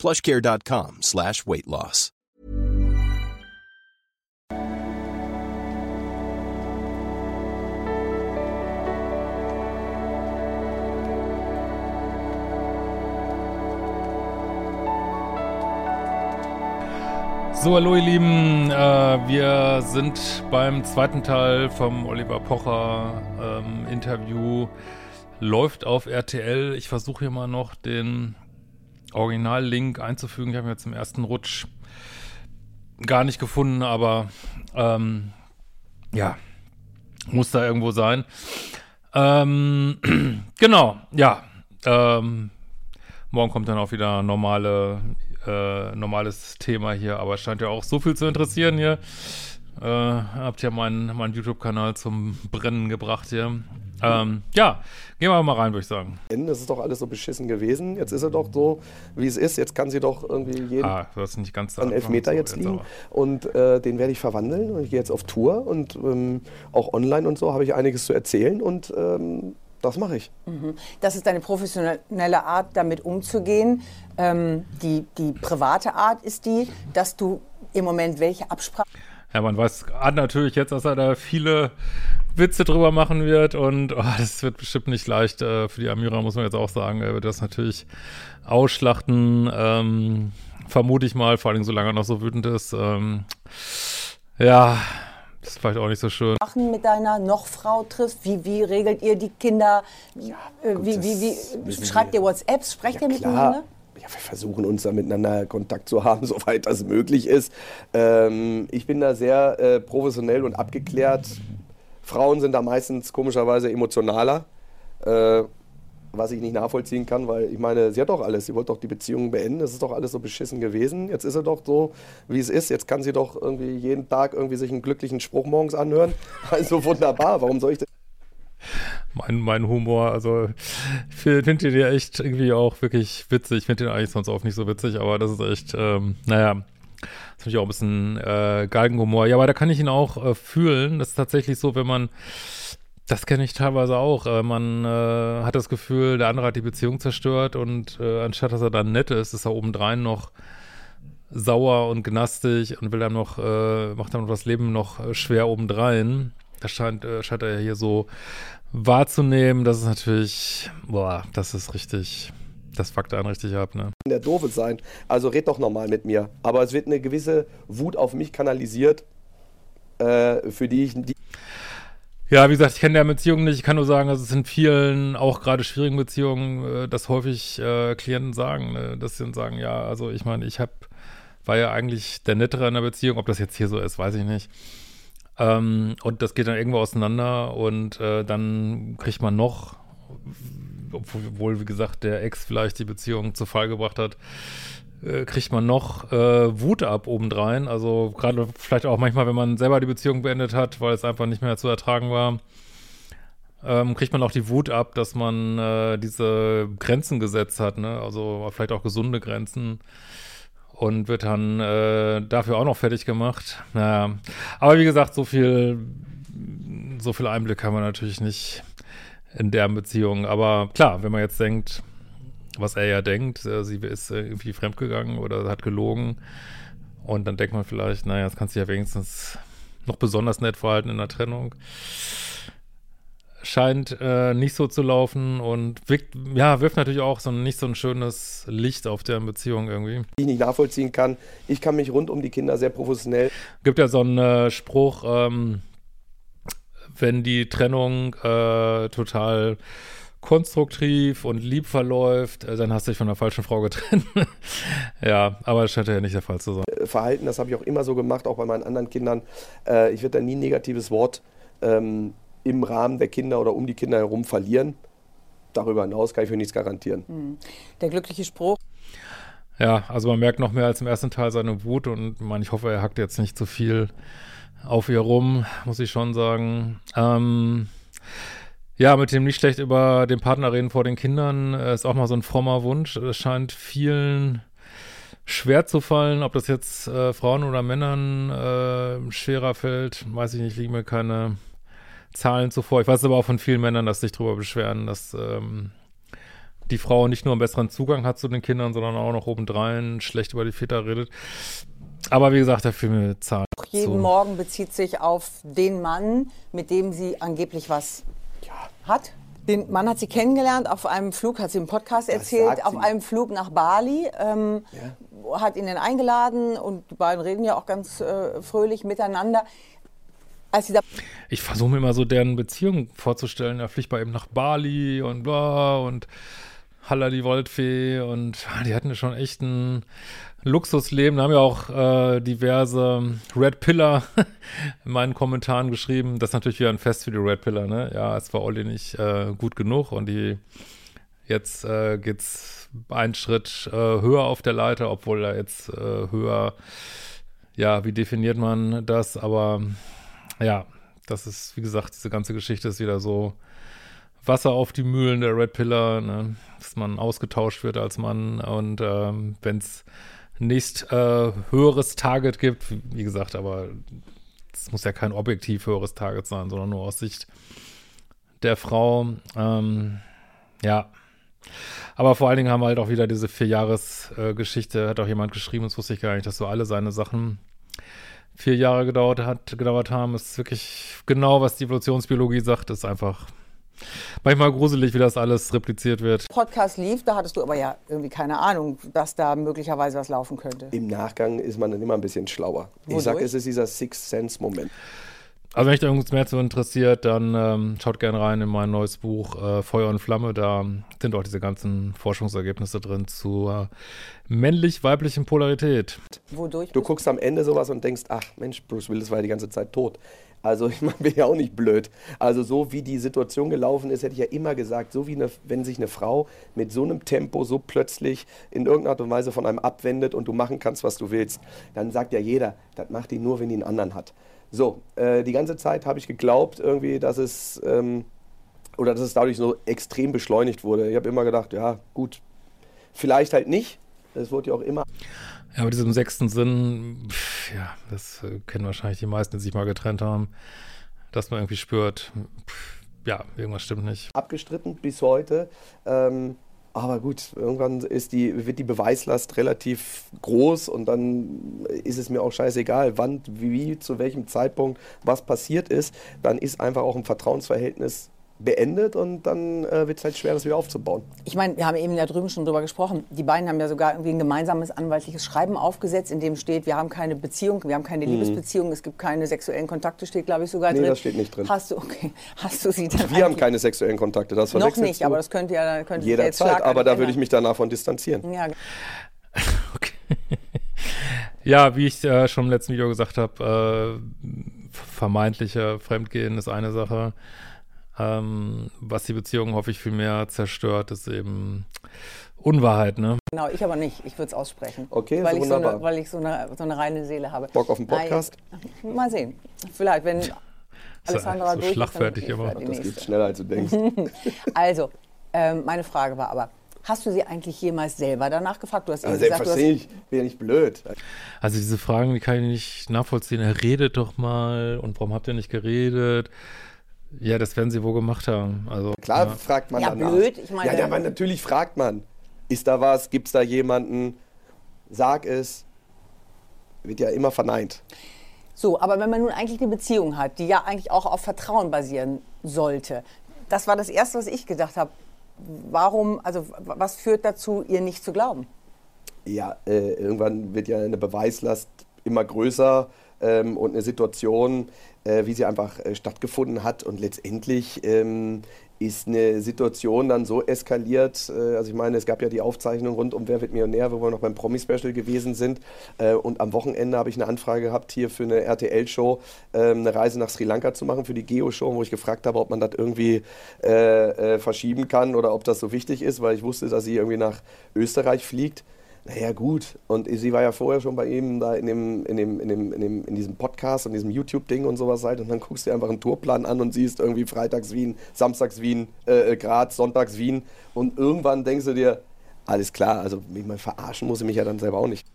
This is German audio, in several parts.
plushcare.com slash weight loss. So, hallo ihr Lieben, äh, wir sind beim zweiten Teil vom Oliver Pocher ähm, Interview. Läuft auf RTL. Ich versuche hier mal noch den Original-Link einzufügen. Ich habe ihn jetzt im ersten Rutsch gar nicht gefunden, aber ähm, ja, muss da irgendwo sein. Ähm, genau, ja. Ähm, morgen kommt dann auch wieder normale äh, normales Thema hier, aber es scheint ja auch so viel zu interessieren hier. Äh, habt ja meinen mein YouTube-Kanal zum Brennen gebracht hier. Ähm, ja, gehen wir mal rein, würde ich sagen. Das ist doch alles so beschissen gewesen. Jetzt ist er doch so, wie es ist. Jetzt kann sie doch irgendwie jeden ah, das nicht ganz an Elfmeter so jetzt liegen. Jetzt und äh, den werde ich verwandeln. Und ich gehe jetzt auf Tour und ähm, auch online und so habe ich einiges zu erzählen. Und ähm, das mache ich. Mhm. Das ist deine professionelle Art, damit umzugehen. Ähm, die, die private Art ist die, dass du im Moment welche Absprache. Ja, man weiß natürlich jetzt, dass er da viele Witze drüber machen wird und oh, das wird bestimmt nicht leicht äh, für die Amira, muss man jetzt auch sagen. Er wird das natürlich ausschlachten, ähm, vermute ich mal, vor allem solange er noch so wütend ist. Ähm, ja, das ist vielleicht auch nicht so schön. Machen mit deiner Noch-Frau triffst, wie, wie regelt ihr die Kinder? Ja, äh, wie, wie, wie, schreibt ihr WhatsApps? Sprecht ja, ihr miteinander? Ja, wir versuchen uns da miteinander Kontakt zu haben, soweit das möglich ist. Ähm, ich bin da sehr äh, professionell und abgeklärt. Frauen sind da meistens komischerweise emotionaler. Äh, was ich nicht nachvollziehen kann, weil ich meine, sie hat doch alles, sie wollte doch die Beziehung beenden, es ist doch alles so beschissen gewesen. Jetzt ist er doch so, wie es ist. Jetzt kann sie doch irgendwie jeden Tag irgendwie sich einen glücklichen Spruch morgens anhören. Also wunderbar, warum soll ich das? Mein, mein Humor, also ich finde den ja echt irgendwie auch wirklich witzig. Ich finde den eigentlich sonst auch nicht so witzig, aber das ist echt, ähm, naja, das ist natürlich auch ein bisschen äh, Galgenhumor. Ja, aber da kann ich ihn auch äh, fühlen. Das ist tatsächlich so, wenn man das kenne ich teilweise auch. Äh, man äh, hat das Gefühl, der andere hat die Beziehung zerstört und äh, anstatt dass er dann nett ist, ist er obendrein noch sauer und gnastig und will dann noch, äh, macht dann das Leben noch schwer obendrein. Das scheint, äh, scheint er hier so wahrzunehmen. Das ist natürlich, boah, das ist richtig, das fuckt einen richtig ab, ne? Der Doofe sein. Also red doch nochmal mit mir. Aber es wird eine gewisse Wut auf mich kanalisiert, für die ich, die ja, wie gesagt, ich kenne der Beziehung nicht. Ich kann nur sagen, dass es in vielen, auch gerade schwierigen Beziehungen, äh, das häufig äh, Klienten sagen, ne? dass sie dann sagen, ja, also ich meine, ich hab, war ja eigentlich der Nettere in der Beziehung. Ob das jetzt hier so ist, weiß ich nicht. Ähm, und das geht dann irgendwo auseinander und äh, dann kriegt man noch, obwohl, wie gesagt, der Ex vielleicht die Beziehung zu Fall gebracht hat, äh, kriegt man noch äh, Wut ab obendrein. Also gerade vielleicht auch manchmal, wenn man selber die Beziehung beendet hat, weil es einfach nicht mehr zu ertragen war, ähm, kriegt man auch die Wut ab, dass man äh, diese Grenzen gesetzt hat, ne? Also vielleicht auch gesunde Grenzen und wird dann äh, dafür auch noch fertig gemacht. Naja. Aber wie gesagt, so viel, so viel Einblick haben wir natürlich nicht in deren Beziehung. Aber klar, wenn man jetzt denkt, was er ja denkt, äh, sie ist äh, irgendwie fremdgegangen oder hat gelogen. Und dann denkt man vielleicht, naja, jetzt kannst du ja wenigstens noch besonders nett verhalten in der Trennung. Scheint äh, nicht so zu laufen und wirkt, ja, wirft natürlich auch so nicht so ein schönes Licht auf deren Beziehung irgendwie. Ich nicht nachvollziehen kann. Ich kann mich rund um die Kinder sehr professionell. Gibt ja so einen äh, Spruch, ähm, wenn die Trennung äh, total konstruktiv und lieb verläuft, äh, dann hast du dich von der falschen Frau getrennt. ja, aber das scheint ja nicht der Fall zu sein. Äh, Verhalten, das habe ich auch immer so gemacht, auch bei meinen anderen Kindern. Äh, ich werde da nie ein negatives Wort ähm, im Rahmen der Kinder oder um die Kinder herum verlieren. Darüber hinaus kann ich für nichts garantieren. Hm. Der glückliche Spruch. Ja, also man merkt noch mehr als im ersten Teil seine Wut und man, ich hoffe, er hackt jetzt nicht zu viel auf ihr rum, muss ich schon sagen. Ähm, ja, mit dem nicht schlecht über den Partner reden vor den Kindern äh, ist auch mal so ein frommer Wunsch. Es scheint vielen schwer zu fallen, ob das jetzt äh, Frauen oder Männern äh, schwerer fällt, weiß ich nicht, liegen mir keine Zahlen zuvor. Ich weiß aber auch von vielen Männern, dass sich darüber beschweren, dass ähm, die Frau nicht nur einen besseren Zugang hat zu den Kindern, sondern auch noch obendrein schlecht über die Väter redet. Aber wie gesagt, der Film zahlt. Jeden zu. Morgen bezieht sich auf den Mann, mit dem sie angeblich was hat. Den Mann hat sie kennengelernt auf einem Flug, hat sie im Podcast erzählt, auf sie. einem Flug nach Bali. Ähm, Hat ihn dann eingeladen und die beiden reden ja auch ganz äh, fröhlich miteinander. Ich versuche mir immer so deren Beziehung vorzustellen. Er fliegt bei ihm nach Bali und bla und Halla die Waldfee und ah, die hatten schon echt ein Luxusleben. Da haben ja auch äh, diverse Red Pillar in meinen Kommentaren geschrieben. Das ist natürlich wieder ein Fest für die Red Pillar, ne? Ja, es war Olli nicht äh, gut genug und die jetzt äh, geht's einen Schritt äh, höher auf der Leiter, obwohl er jetzt äh, höher, ja, wie definiert man das? Aber ja, das ist, wie gesagt, diese ganze Geschichte ist wieder so Wasser auf die Mühlen der Red Pillar, ne? dass man ausgetauscht wird als Mann und ähm, wenn es nächst äh, höheres Target gibt, wie gesagt, aber es muss ja kein objektiv höheres Target sein, sondern nur aus Sicht der Frau. Ähm, ja. Aber vor allen Dingen haben wir halt auch wieder diese Vier-Jahres-Geschichte, hat auch jemand geschrieben, das wusste ich gar nicht, dass so alle seine Sachen vier Jahre gedauert hat, gedauert haben, ist wirklich genau, was die Evolutionsbiologie sagt, ist einfach manchmal gruselig, wie das alles repliziert wird. Podcast lief, da hattest du aber ja irgendwie keine Ahnung, dass da möglicherweise was laufen könnte. Im Nachgang ist man dann immer ein bisschen schlauer. Ich sag, Wodurch? es ist dieser Sixth Sense-Moment. Also wenn euch da irgendwas mehr zu interessiert, dann ähm, schaut gerne rein in mein neues Buch äh, Feuer und Flamme. Da sind auch diese ganzen Forschungsergebnisse drin zu äh, männlich-weiblichen Polarität. Wodurch? Du guckst am Ende sowas und denkst, ach Mensch, Bruce Willis war ja die ganze Zeit tot. Also ich meine, bin ja auch nicht blöd. Also so wie die Situation gelaufen ist, hätte ich ja immer gesagt, so wie eine, wenn sich eine Frau mit so einem Tempo so plötzlich in irgendeiner Art und Weise von einem abwendet und du machen kannst, was du willst, dann sagt ja jeder, das macht die nur, wenn die einen anderen hat. So, äh, die ganze Zeit habe ich geglaubt irgendwie, dass es ähm, oder dass es dadurch so extrem beschleunigt wurde. Ich habe immer gedacht, ja gut, vielleicht halt nicht. Es wurde ja auch immer Ja, aber diesem sechsten Sinn, pff, ja, das äh, kennen wahrscheinlich die meisten, die sich mal getrennt haben, dass man irgendwie spürt, pff, ja, irgendwas stimmt nicht. abgestritten bis heute. Ähm, aber gut, irgendwann ist die, wird die Beweislast relativ groß und dann ist es mir auch scheißegal, wann, wie, zu welchem Zeitpunkt was passiert ist. Dann ist einfach auch ein Vertrauensverhältnis beendet und dann äh, wird es halt schwer, das wieder aufzubauen. Ich meine, wir haben eben da drüben schon drüber gesprochen. Die beiden haben ja sogar irgendwie ein gemeinsames anwaltliches Schreiben aufgesetzt, in dem steht, wir haben keine Beziehung, wir haben keine Liebesbeziehung, es gibt keine sexuellen Kontakte, steht glaube ich sogar Mhm. Nee, drin. das steht nicht drin. Hast du, okay, hast du sie dann Wir haben keine sexuellen Kontakte, das noch nicht, du aber das könnte ja könnte sich ja jetzt jederzeit. Aber da würde ich mich danach von distanzieren. ja, Okay. ja, wie ich äh, schon im letzten Video gesagt habe, äh, vermeintliche Fremdgehen ist eine Sache. Ähm, was die Beziehung, hoffe ich, viel mehr zerstört, ist eben Unwahrheit, ne? genau, ich aber nicht. Ich würde es aussprechen. Okay, weil so ich so eine, wunderbar. weil ich so eine, so eine reine Seele habe. Bock auf einen Podcast? Nein, mal sehen. Vielleicht, wenn Alessandra so durch schlagfertig ist, immer. die Das geht schneller, als du denkst. Also, ähm, meine Frage war aber, hast du sie eigentlich jemals selber danach gefragt? Du hast eben Also gesagt, du hast, selbstverständlich, bin ja nicht blöd. Also diese Fragen, die kann ich nicht nachvollziehen. Er redet doch mal und warum habt ihr nicht geredet? Ja, das werden sie wohl gemacht haben. Also Klar ja. fragt man Ja, danach. blöd, ich meine- ja, ja, aber natürlich fragt man. Ist da was? Gibt es da jemanden? Sag es. Wird ja immer verneint. so, aber wenn man nun eigentlich eine Beziehung hat, die ja eigentlich auch auf Vertrauen basieren sollte, das war das Erste, was ich gedacht habe. Warum, also was führt dazu, ihr nicht zu glauben? Ja, äh, irgendwann wird ja eine Beweislast immer größer ähm, und eine Situation, äh, wie sie einfach äh, stattgefunden hat. Und letztendlich ähm, ist eine Situation dann so eskaliert. Äh, also ich meine, es gab ja die Aufzeichnung rund um Wer wird Millionär, wo wir noch beim Promi-Special gewesen sind. Äh, und am Wochenende habe ich eine Anfrage gehabt, hier für eine RTL-Show ähm, eine Reise nach Sri Lanka zu machen für die Geo-Show, wo ich gefragt habe, ob man das irgendwie äh, äh, verschieben kann oder ob das so wichtig ist, weil ich wusste, dass sie irgendwie nach Österreich fliegt. Naja, gut. Und sie war ja vorher schon bei ihm da in, dem, in, dem, in, dem, in, dem, in diesem Podcast und diesem YouTube-Ding und sowas halt. Und dann guckst du dir einfach einen Tourplan an und siehst irgendwie freitags Wien, samstags Wien, äh, Graz, sonntags Wien. Und irgendwann denkst du dir, alles klar, also ich meine, verarschen muss ich mich ja dann selber auch nicht.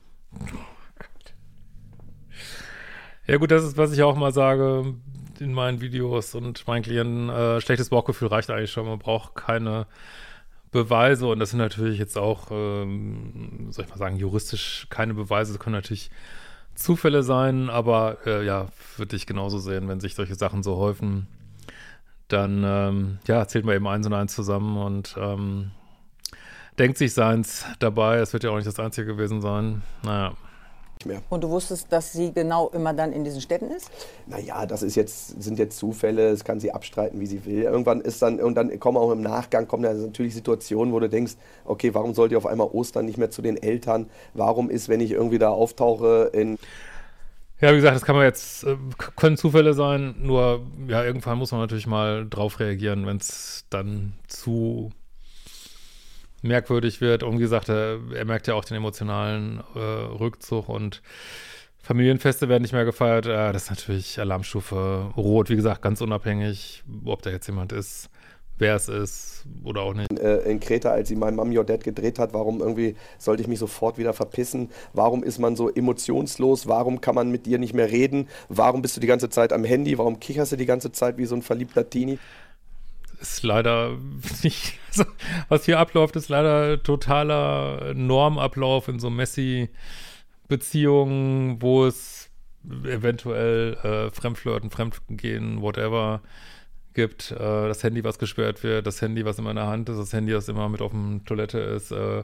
Ja gut, das ist, was ich auch mal sage in meinen Videos und meinen Klienten. Äh, schlechtes Bauchgefühl reicht eigentlich schon. Man braucht keine Beweise und das sind natürlich jetzt auch, ähm, soll ich mal sagen, juristisch keine Beweise. Das können natürlich Zufälle sein, aber äh, ja, würde ich genauso sehen, wenn sich solche Sachen so häufen, dann ähm, ja, zählt man eben eins und eins zusammen und ähm, denkt sich seins dabei. Es wird ja auch nicht das Einzige gewesen sein. Naja mehr. Und du wusstest, dass sie genau immer dann in diesen Städten ist? Naja, das ist jetzt, sind jetzt Zufälle, das kann sie abstreiten, wie sie will. Irgendwann ist dann, und dann kommen auch im Nachgang kommen dann natürlich Situationen, wo du denkst, okay, warum sollte ich auf einmal Ostern nicht mehr zu den Eltern? Warum ist, wenn ich irgendwie da auftauche in ja, wie gesagt, das kann man jetzt, äh, können Zufälle sein, nur ja, irgendwann muss man natürlich mal drauf reagieren, wenn es dann zu merkwürdig wird. Und wie gesagt, er, er merkt ja auch den emotionalen äh, Rückzug und Familienfeste werden nicht mehr gefeiert. Äh, das ist natürlich Alarmstufe rot. Wie gesagt, ganz unabhängig, ob da jetzt jemand ist, wer es ist oder auch nicht. Äh, in Kreta, als sie mein Mami Your Dad gedreht hat, warum irgendwie sollte ich mich sofort wieder verpissen? Warum ist man so emotionslos? Warum kann man mit dir nicht mehr reden? Warum bist du die ganze Zeit am Handy? Warum kicherst du die ganze Zeit wie so ein verliebter Teenie? Ist leider nicht, also, was hier abläuft, ist leider totaler Normablauf in so Messi-Beziehungen, wo es eventuell äh, Fremdflirten, Fremdgehen, whatever gibt. Äh, das Handy, was gesperrt wird, das Handy, was immer in der Hand ist, das Handy, das immer mit auf der Toilette ist, äh,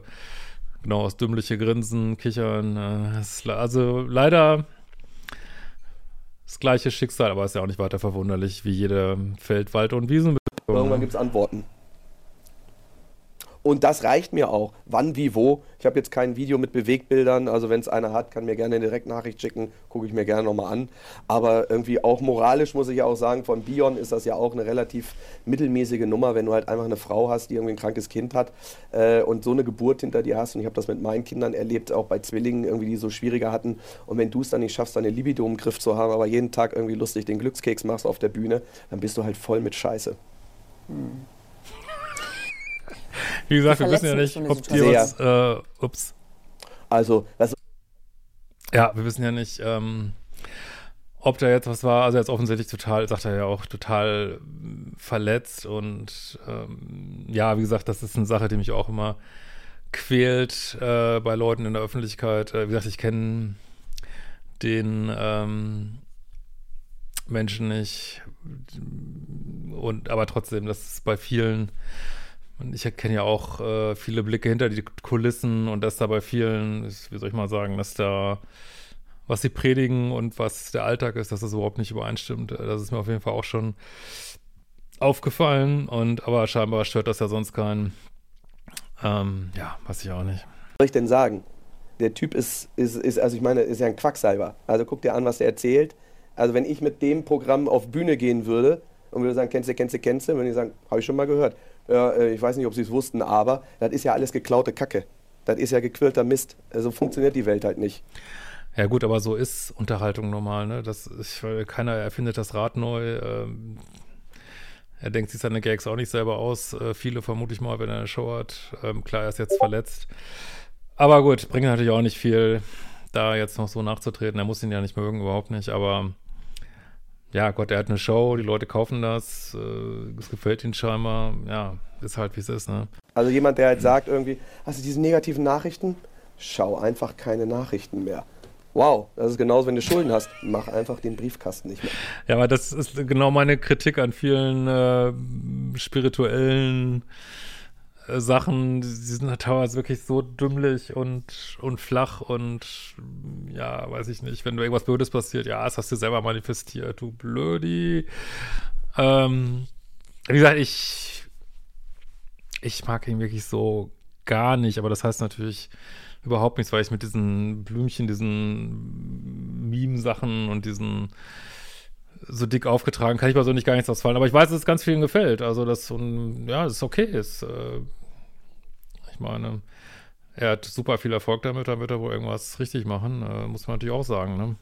genau, das dümmliche Grinsen, Kichern. Äh, also leider das gleiche Schicksal, aber ist ja auch nicht weiter verwunderlich wie jede Feld-, Wald- und Wiesen. Irgendwann gibt es Antworten. Und das reicht mir auch. Wann, wie, wo. Ich habe jetzt kein Video mit Bewegbildern. Also wenn es einer hat, kann mir gerne eine Direktnachricht schicken. Gucke ich mir gerne nochmal an. Aber irgendwie auch moralisch muss ich ja auch sagen, von Bion ist das ja auch eine relativ mittelmäßige Nummer, wenn du halt einfach eine Frau hast, die irgendwie ein krankes Kind hat äh, und so eine Geburt hinter dir hast. Und ich habe das mit meinen Kindern erlebt, auch bei Zwillingen, irgendwie, die so schwieriger hatten. Und wenn du es dann nicht schaffst, deine Libido im Griff zu haben, aber jeden Tag irgendwie lustig den Glückskeks machst auf der Bühne, dann bist du halt voll mit Scheiße. Hm. Wie gesagt, wir wissen ja nicht, ob dir was, äh, ups. Also, das Ja, wir wissen ja nicht, ähm, ob da jetzt was war. Also, jetzt offensichtlich total, sagt er ja auch, total verletzt und ähm, ja, wie gesagt, das ist eine Sache, die mich auch immer quält äh, bei Leuten in der Öffentlichkeit. Äh, wie gesagt, ich kenne den ähm, Menschen nicht und aber trotzdem, das ist bei vielen ich kenne ja auch äh, viele Blicke hinter die Kulissen und dass da bei vielen, wie soll ich mal sagen, dass da, was sie predigen und was der Alltag ist, dass das überhaupt nicht übereinstimmt. Das ist mir auf jeden Fall auch schon aufgefallen und aber scheinbar stört das ja sonst keinen. Ähm, ja, weiß ich auch nicht. Was soll ich denn sagen? Der Typ ist, ist, ist, also ich meine, ist ja ein Quacksalber. Also guck dir an, was er erzählt. Also wenn ich mit dem Programm auf Bühne gehen würde und würde sagen, kennst du, kennst du, kennst du, würde ich sagen, habe ich schon mal gehört. Äh, ich weiß nicht, ob Sie es wussten, aber das ist ja alles geklaute Kacke. Das ist ja gequillter Mist. So also funktioniert die Welt halt nicht. Ja gut, aber so ist Unterhaltung normal. Ne? Das ist, keiner erfindet das Rad neu. Ähm, er denkt sich seine Gags auch nicht selber aus. Äh, viele vermute ich mal, wenn er eine Show hat. Ähm, klar, er ist jetzt verletzt. Aber gut, bringt natürlich auch nicht viel, da jetzt noch so nachzutreten. Er muss ihn ja nicht mögen, überhaupt nicht. Aber ja, Gott, er hat eine Show, die Leute kaufen das, äh, es gefällt ihnen scheinbar. Ja, ist halt, wie es ist, ne? Also jemand, der halt sagt irgendwie, hast du diese negativen Nachrichten? Schau einfach keine Nachrichten mehr. Wow, das ist genauso, wenn du Schulden hast. Mach einfach den Briefkasten nicht mehr. Ja, aber das ist genau meine Kritik an vielen äh, spirituellen Sachen, die sind halt teilweise wirklich so dümmlich und, und flach und ja, weiß ich nicht, wenn du irgendwas Blödes passiert, ja, das hast du selber manifestiert, du Blödi. Ähm, wie gesagt, ich, ich mag ihn wirklich so gar nicht, aber das heißt natürlich überhaupt nichts, weil ich mit diesen Blümchen, diesen Meme-Sachen und diesen so dick aufgetragen, kann ich mir so nicht gar nichts ausfallen. Aber ich weiß, dass es ganz vielen gefällt. Also das, und, ja, das ist okay. Ist, äh, ich meine, er hat super viel Erfolg damit, da wird er wohl irgendwas richtig machen, äh, muss man natürlich auch sagen. Ne?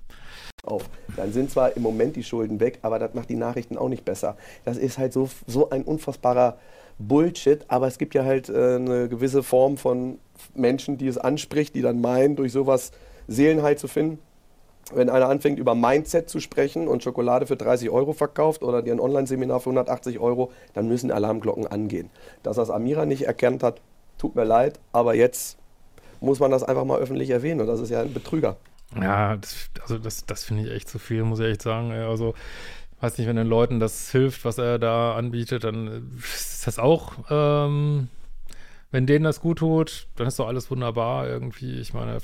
Auf. Dann sind zwar im Moment die Schulden weg, aber das macht die Nachrichten auch nicht besser. Das ist halt so, so ein unfassbarer Bullshit, aber es gibt ja halt äh, eine gewisse Form von Menschen, die es anspricht, die dann meinen, durch sowas Seelenheit zu finden. Wenn einer anfängt, über Mindset zu sprechen und Schokolade für 30 Euro verkauft oder dir ein Online-Seminar für 180 Euro, dann müssen Alarmglocken angehen. Dass das Amira nicht erkannt hat, tut mir leid, aber jetzt muss man das einfach mal öffentlich erwähnen und das ist ja ein Betrüger. Ja, das, also das, das finde ich echt zu viel, muss ich echt sagen. Also, weiß nicht, wenn den Leuten das hilft, was er da anbietet, dann ist das auch, ähm, wenn denen das gut tut, dann ist doch alles wunderbar irgendwie. Ich meine, er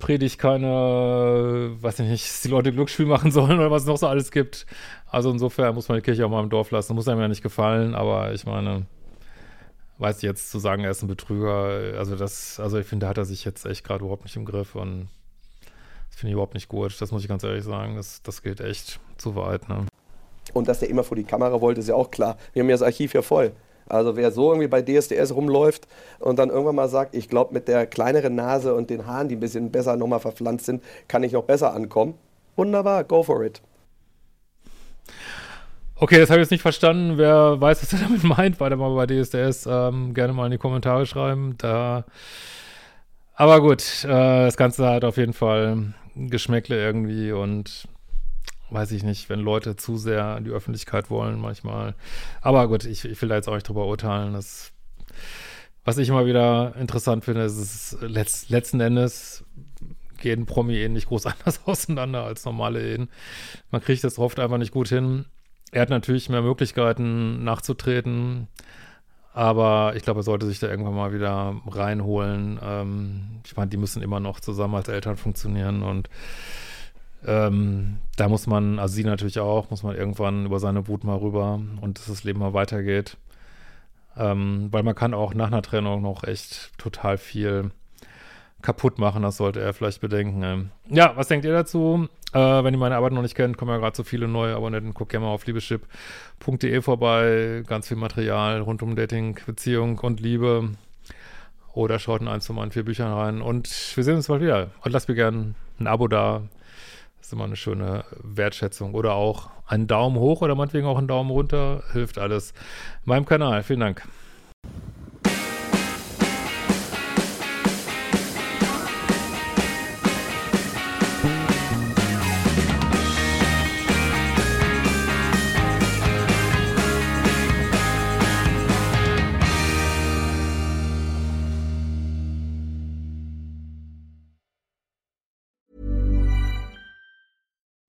predigt keine, weiß ich nicht, dass die Leute Glücksspiel machen sollen oder was es noch so alles gibt. Also insofern muss man die Kirche auch mal im Dorf lassen. Muss einem ja nicht gefallen, aber ich meine, weiß ich jetzt zu sagen, er ist ein Betrüger, also das, also ich finde, da hat er sich jetzt echt gerade überhaupt nicht im Griff und das finde ich überhaupt nicht gut. Das muss ich ganz ehrlich sagen. Das, das geht echt zu weit, ne? Und dass der immer vor die Kamera wollte, ist ja auch klar. Wir haben ja das Archiv ja voll. Also wer so irgendwie bei DSDS rumläuft und dann irgendwann mal sagt, ich glaube mit der kleineren Nase und den Haaren, die ein bisschen besser nochmal verpflanzt sind, kann ich noch besser ankommen. Wunderbar, go for it. Okay, das habe ich jetzt nicht verstanden. Wer weiß, was er damit meint, weiter mal bei DSDS, ähm, gerne mal in die Kommentare schreiben. Da aber gut, äh, das Ganze hat auf jeden Fall Geschmäckle irgendwie und weiß ich nicht, wenn Leute zu sehr in die Öffentlichkeit wollen manchmal. Aber gut, ich, ich will da jetzt auch nicht drüber urteilen. Das, was ich immer wieder interessant finde, ist, es letzt, letzten Endes gehen Promi-Ehen nicht groß anders auseinander als normale Ehen. Man kriegt das oft einfach nicht gut hin. Er hat natürlich mehr Möglichkeiten nachzutreten, aber ich glaube, er sollte sich da irgendwann mal wieder reinholen. Ähm, ich meine, die müssen immer noch zusammen als Eltern funktionieren und ähm, da muss man, also sie natürlich auch, muss man irgendwann über seine Wut mal rüber und dass das Leben mal weitergeht. Ähm, weil man kann auch nach einer Trennung noch echt total viel kaputt machen, das sollte er vielleicht bedenken. Ähm, ja, was denkt ihr dazu? Äh, wenn ihr meine Arbeit noch nicht kennt, kommen ja gerade so viele neue Abonnenten. Guckt gerne mal auf liebeschip.de vorbei. Ganz viel Material rund um Dating, Beziehung und Liebe. Oder schaut in eins von meinen vier Büchern rein. Und wir sehen uns bald wieder. Und lasst mir gerne ein Abo da. Das ist immer eine schöne Wertschätzung. Oder auch einen Daumen hoch oder meinetwegen auch einen Daumen runter. Hilft alles. Meinem Kanal. Vielen Dank.